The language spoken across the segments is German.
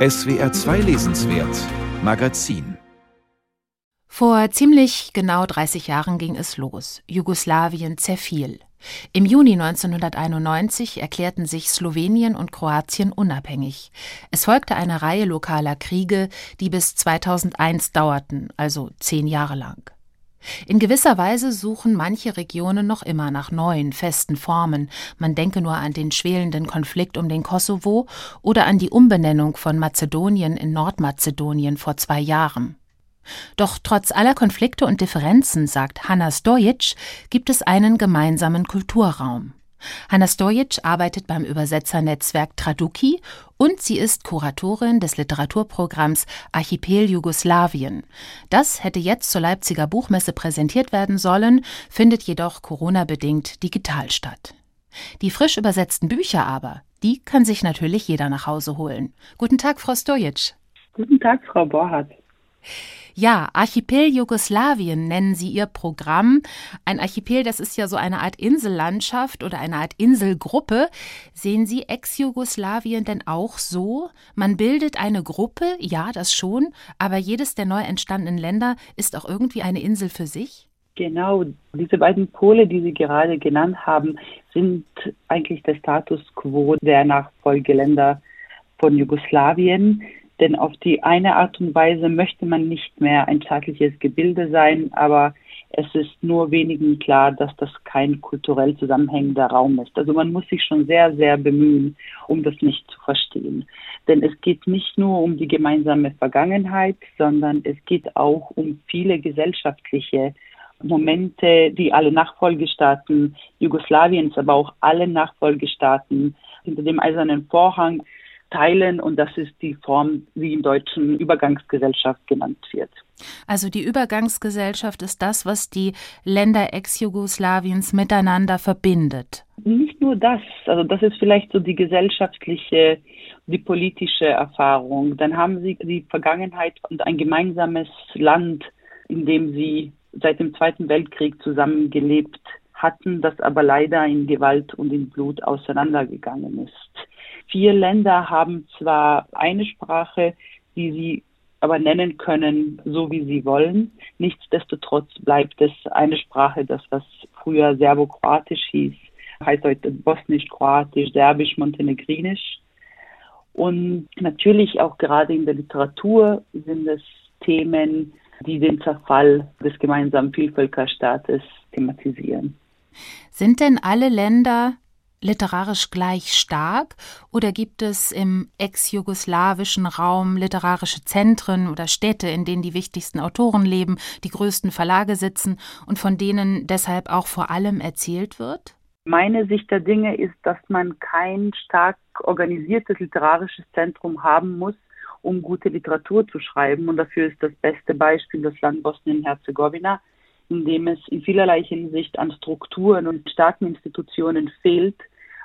SWR 2 Lesenswert Magazin Vor ziemlich genau 30 Jahren ging es los. Jugoslawien zerfiel. Im Juni 1991 erklärten sich Slowenien und Kroatien unabhängig. Es folgte eine Reihe lokaler Kriege, die bis 2001 dauerten, also zehn Jahre lang. In gewisser Weise suchen manche Regionen noch immer nach neuen, festen Formen. Man denke nur an den schwelenden Konflikt um den Kosovo oder an die Umbenennung von Mazedonien in Nordmazedonien vor zwei Jahren. Doch trotz aller Konflikte und Differenzen, sagt Hanna Stojic, gibt es einen gemeinsamen Kulturraum. Hanna Stojic arbeitet beim Übersetzernetzwerk Traduki und sie ist Kuratorin des Literaturprogramms Archipel Jugoslawien. Das hätte jetzt zur Leipziger Buchmesse präsentiert werden sollen, findet jedoch Corona-bedingt digital statt. Die frisch übersetzten Bücher aber, die kann sich natürlich jeder nach Hause holen. Guten Tag, Frau Stojic. Guten Tag, Frau Borhardt. Ja, Archipel Jugoslawien nennen sie ihr Programm. Ein Archipel, das ist ja so eine Art Insellandschaft oder eine Art Inselgruppe. Sehen Sie Ex-Jugoslawien denn auch so? Man bildet eine Gruppe, ja, das schon, aber jedes der neu entstandenen Länder ist auch irgendwie eine Insel für sich? Genau, diese beiden Pole, die Sie gerade genannt haben, sind eigentlich der Status quo der Nachfolgeländer von Jugoslawien. Denn auf die eine Art und Weise möchte man nicht mehr ein staatliches Gebilde sein, aber es ist nur wenigen klar, dass das kein kulturell zusammenhängender Raum ist. Also man muss sich schon sehr, sehr bemühen, um das nicht zu verstehen. Denn es geht nicht nur um die gemeinsame Vergangenheit, sondern es geht auch um viele gesellschaftliche Momente, die alle Nachfolgestaaten Jugoslawiens, aber auch alle Nachfolgestaaten hinter dem eisernen Vorhang teilen und das ist die Form, wie im Deutschen Übergangsgesellschaft genannt wird. Also die Übergangsgesellschaft ist das, was die Länder Ex-Jugoslawiens miteinander verbindet. Nicht nur das, also das ist vielleicht so die gesellschaftliche, die politische Erfahrung. Dann haben sie die Vergangenheit und ein gemeinsames Land, in dem sie seit dem Zweiten Weltkrieg zusammengelebt hatten, das aber leider in Gewalt und in Blut auseinandergegangen ist. Vier Länder haben zwar eine Sprache, die sie aber nennen können, so wie sie wollen. Nichtsdestotrotz bleibt es eine Sprache, das was früher Serbo-Kroatisch hieß, heißt heute Bosnisch-Kroatisch, Serbisch, Montenegrinisch. Und natürlich auch gerade in der Literatur sind es Themen, die den Zerfall des gemeinsamen Vielvölkerstaates thematisieren. Sind denn alle Länder literarisch gleich stark oder gibt es im ex-jugoslawischen Raum literarische Zentren oder Städte, in denen die wichtigsten Autoren leben, die größten Verlage sitzen und von denen deshalb auch vor allem erzählt wird? Meine Sicht der Dinge ist, dass man kein stark organisiertes literarisches Zentrum haben muss, um gute Literatur zu schreiben. Und dafür ist das beste Beispiel das Land Bosnien-Herzegowina, in dem es in vielerlei Hinsicht an Strukturen und starken Institutionen fehlt,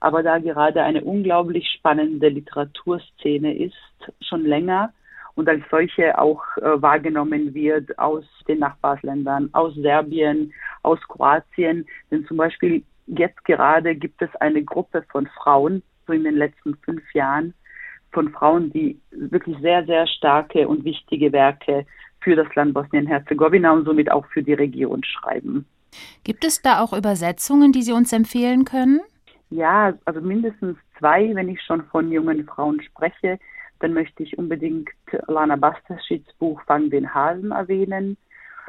aber da gerade eine unglaublich spannende Literaturszene ist, schon länger und als solche auch äh, wahrgenommen wird aus den Nachbarländern, aus Serbien, aus Kroatien. Denn zum Beispiel jetzt gerade gibt es eine Gruppe von Frauen, so in den letzten fünf Jahren, von Frauen, die wirklich sehr, sehr starke und wichtige Werke für das Land Bosnien-Herzegowina und somit auch für die Region schreiben. Gibt es da auch Übersetzungen, die Sie uns empfehlen können? Ja, also mindestens zwei, wenn ich schon von jungen Frauen spreche, dann möchte ich unbedingt Lana Bastaschits Buch Fang den Hasen erwähnen.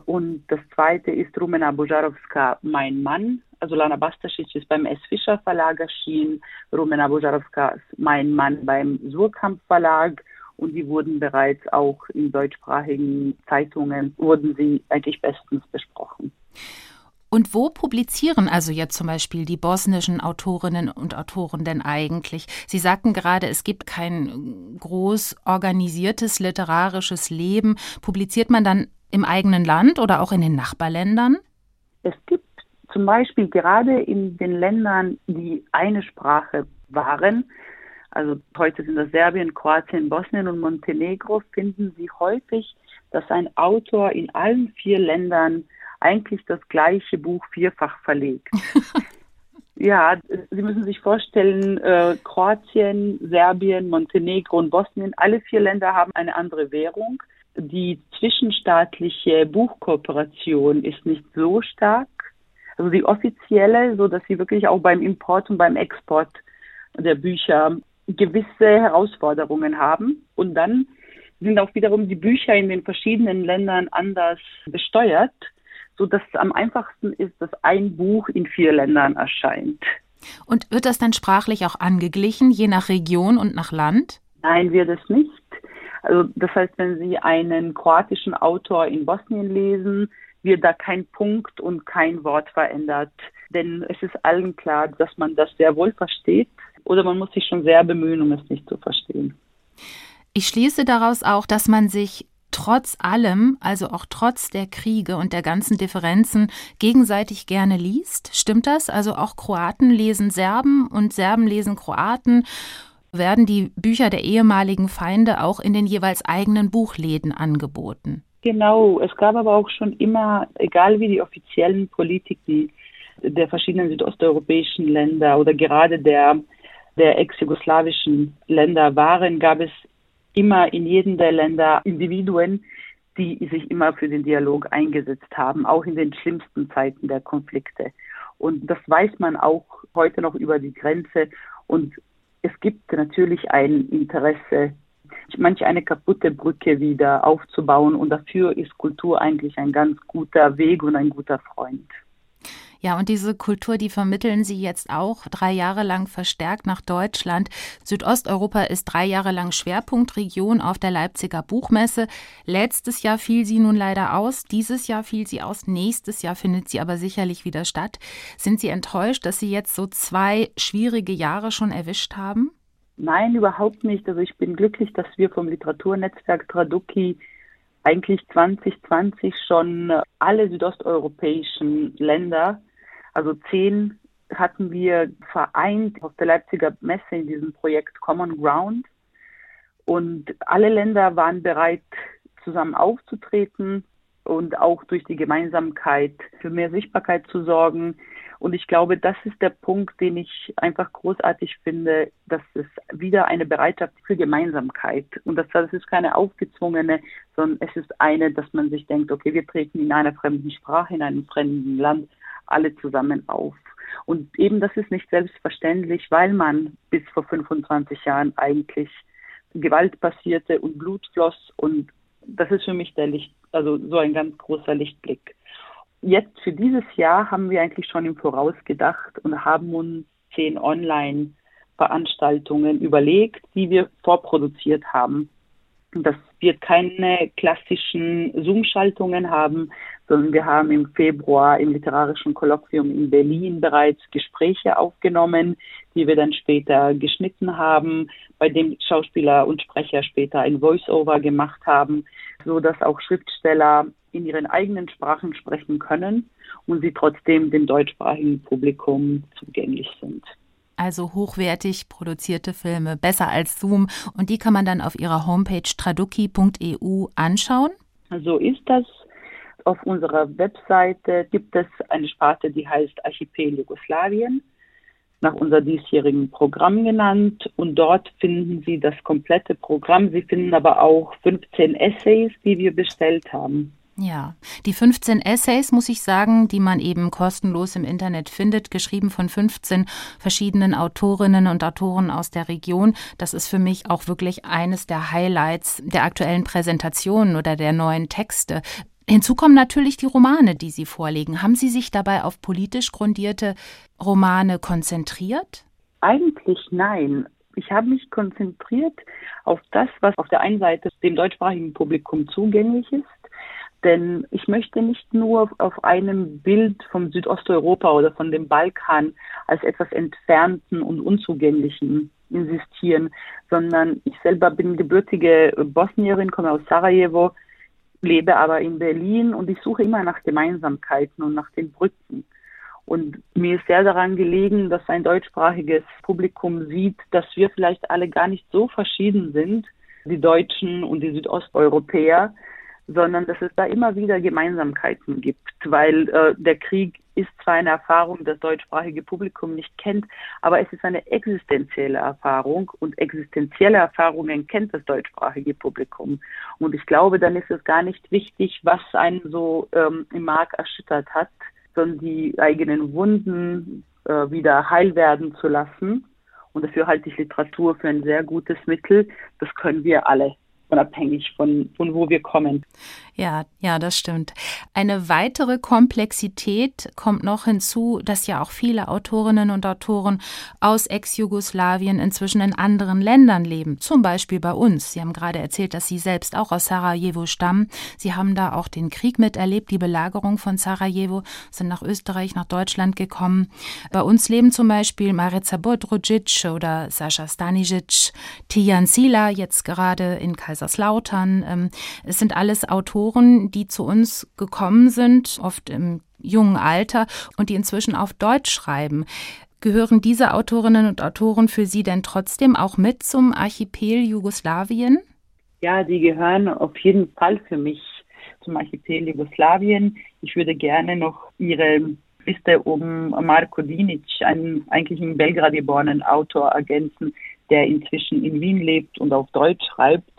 Und das zweite ist Rumena Bojarowska, Mein Mann. Also Lana Bastaschitsch ist beim S. Fischer Verlag erschienen, Rumena Bojarowska, Mein Mann beim Surkamp Verlag und die wurden bereits auch in deutschsprachigen Zeitungen, wurden sie eigentlich bestens besprochen. Und wo publizieren also jetzt zum Beispiel die bosnischen Autorinnen und Autoren denn eigentlich? Sie sagten gerade, es gibt kein groß organisiertes literarisches Leben. Publiziert man dann im eigenen Land oder auch in den Nachbarländern? Es gibt zum Beispiel gerade in den Ländern, die eine Sprache waren, also heute sind das Serbien, Kroatien, Bosnien und Montenegro, finden Sie häufig, dass ein Autor in allen vier Ländern eigentlich das gleiche Buch vierfach verlegt. Ja, Sie müssen sich vorstellen, äh, Kroatien, Serbien, Montenegro und Bosnien, alle vier Länder haben eine andere Währung. Die zwischenstaatliche Buchkooperation ist nicht so stark. Also die offizielle, so dass sie wirklich auch beim Import und beim Export der Bücher gewisse Herausforderungen haben. Und dann sind auch wiederum die Bücher in den verschiedenen Ländern anders besteuert so dass es am einfachsten ist, dass ein Buch in vier Ländern erscheint. Und wird das dann sprachlich auch angeglichen, je nach Region und nach Land? Nein, wird es nicht. Also das heißt, wenn Sie einen kroatischen Autor in Bosnien lesen, wird da kein Punkt und kein Wort verändert. Denn es ist allen klar, dass man das sehr wohl versteht oder man muss sich schon sehr bemühen, um es nicht zu verstehen. Ich schließe daraus auch, dass man sich trotz allem, also auch trotz der Kriege und der ganzen Differenzen, gegenseitig gerne liest. Stimmt das? Also auch Kroaten lesen Serben und Serben lesen Kroaten. Werden die Bücher der ehemaligen Feinde auch in den jeweils eigenen Buchläden angeboten? Genau, es gab aber auch schon immer, egal wie die offiziellen Politiken der verschiedenen südosteuropäischen Länder oder gerade der, der ex-jugoslawischen Länder waren, gab es immer in jedem der Länder Individuen, die sich immer für den Dialog eingesetzt haben, auch in den schlimmsten Zeiten der Konflikte. Und das weiß man auch heute noch über die Grenze. Und es gibt natürlich ein Interesse, manch eine kaputte Brücke wieder aufzubauen. Und dafür ist Kultur eigentlich ein ganz guter Weg und ein guter Freund. Ja, und diese Kultur, die vermitteln Sie jetzt auch drei Jahre lang verstärkt nach Deutschland. Südosteuropa ist drei Jahre lang Schwerpunktregion auf der Leipziger Buchmesse. Letztes Jahr fiel sie nun leider aus, dieses Jahr fiel sie aus, nächstes Jahr findet sie aber sicherlich wieder statt. Sind Sie enttäuscht, dass Sie jetzt so zwei schwierige Jahre schon erwischt haben? Nein, überhaupt nicht. Also ich bin glücklich, dass wir vom Literaturnetzwerk Traduki eigentlich 2020 schon alle südosteuropäischen Länder also zehn hatten wir vereint auf der Leipziger Messe in diesem Projekt Common Ground. Und alle Länder waren bereit, zusammen aufzutreten und auch durch die Gemeinsamkeit für mehr Sichtbarkeit zu sorgen. Und ich glaube, das ist der Punkt, den ich einfach großartig finde, dass es wieder eine Bereitschaft für Gemeinsamkeit und das, das ist keine aufgezwungene, sondern es ist eine, dass man sich denkt, okay, wir treten in einer fremden Sprache, in einem fremden Land alle zusammen auf. Und eben das ist nicht selbstverständlich, weil man bis vor 25 Jahren eigentlich Gewalt passierte und Blut floss. Und das ist für mich der Licht, also so ein ganz großer Lichtblick. Jetzt für dieses Jahr haben wir eigentlich schon im Voraus gedacht und haben uns zehn Online-Veranstaltungen überlegt, die wir vorproduziert haben. Das wird keine klassischen Zoom-Schaltungen haben, sondern wir haben im Februar im literarischen Kolloquium in Berlin bereits Gespräche aufgenommen, die wir dann später geschnitten haben, bei dem Schauspieler und Sprecher später ein Voice-Over gemacht haben, so dass auch Schriftsteller in ihren eigenen Sprachen sprechen können und sie trotzdem dem deutschsprachigen Publikum zugänglich sind also hochwertig produzierte Filme, besser als Zoom. Und die kann man dann auf ihrer Homepage traduki.eu anschauen. So ist das. Auf unserer Webseite gibt es eine Sparte, die heißt Archipel Jugoslawien, nach unser diesjährigen Programm genannt. Und dort finden Sie das komplette Programm. Sie finden aber auch 15 Essays, die wir bestellt haben. Ja, die 15 Essays, muss ich sagen, die man eben kostenlos im Internet findet, geschrieben von 15 verschiedenen Autorinnen und Autoren aus der Region. Das ist für mich auch wirklich eines der Highlights der aktuellen Präsentationen oder der neuen Texte. Hinzu kommen natürlich die Romane, die Sie vorlegen. Haben Sie sich dabei auf politisch grundierte Romane konzentriert? Eigentlich nein. Ich habe mich konzentriert auf das, was auf der einen Seite dem deutschsprachigen Publikum zugänglich ist denn ich möchte nicht nur auf einem Bild vom Südosteuropa oder von dem Balkan als etwas Entfernten und Unzugänglichen insistieren, sondern ich selber bin gebürtige Bosnierin, komme aus Sarajevo, lebe aber in Berlin und ich suche immer nach Gemeinsamkeiten und nach den Brücken. Und mir ist sehr daran gelegen, dass ein deutschsprachiges Publikum sieht, dass wir vielleicht alle gar nicht so verschieden sind, die Deutschen und die Südosteuropäer, sondern dass es da immer wieder Gemeinsamkeiten gibt, weil äh, der Krieg ist zwar eine Erfahrung, das deutschsprachige Publikum nicht kennt, aber es ist eine existenzielle Erfahrung und existenzielle Erfahrungen kennt das deutschsprachige Publikum. Und ich glaube, dann ist es gar nicht wichtig, was einen so ähm, im Mark erschüttert hat, sondern die eigenen Wunden äh, wieder heil werden zu lassen. Und dafür halte ich Literatur für ein sehr gutes Mittel. Das können wir alle unabhängig von, von wo wir kommen. Ja, ja, das stimmt. Eine weitere Komplexität kommt noch hinzu, dass ja auch viele Autorinnen und Autoren aus Ex-Jugoslawien inzwischen in anderen Ländern leben, zum Beispiel bei uns. Sie haben gerade erzählt, dass Sie selbst auch aus Sarajevo stammen. Sie haben da auch den Krieg miterlebt, die Belagerung von Sarajevo, sind nach Österreich, nach Deutschland gekommen. Bei uns leben zum Beispiel Marica Bodrucic oder Sascha Stanisic, Tijan Sila, jetzt gerade in Kaiserslautern. Ähm, es sind alles Autoren, Autoren, die zu uns gekommen sind, oft im jungen Alter und die inzwischen auf Deutsch schreiben. Gehören diese Autorinnen und Autoren für Sie denn trotzdem auch mit zum Archipel Jugoslawien? Ja, die gehören auf jeden Fall für mich zum Archipel Jugoslawien. Ich würde gerne noch Ihre Liste um Marko Dinic, einen eigentlich in Belgrad geborenen Autor, ergänzen, der inzwischen in Wien lebt und auf Deutsch schreibt.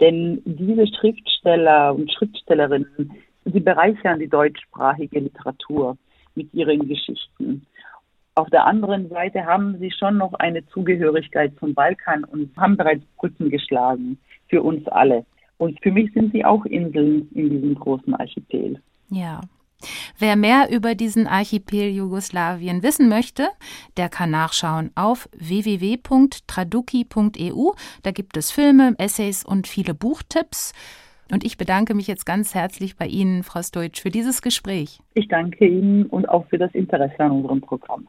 Denn diese Schriftsteller und Schriftstellerinnen, sie bereichern die deutschsprachige Literatur mit ihren Geschichten. Auf der anderen Seite haben sie schon noch eine Zugehörigkeit zum Balkan und haben bereits Brücken geschlagen für uns alle. Und für mich sind sie auch Inseln in diesem großen Archipel. Ja, Wer mehr über diesen Archipel Jugoslawien wissen möchte, der kann nachschauen auf www.traduki.eu. Da gibt es Filme, Essays und viele Buchtipps. Und ich bedanke mich jetzt ganz herzlich bei Ihnen, Frau Stoitsch, für dieses Gespräch. Ich danke Ihnen und auch für das Interesse an unserem Programm.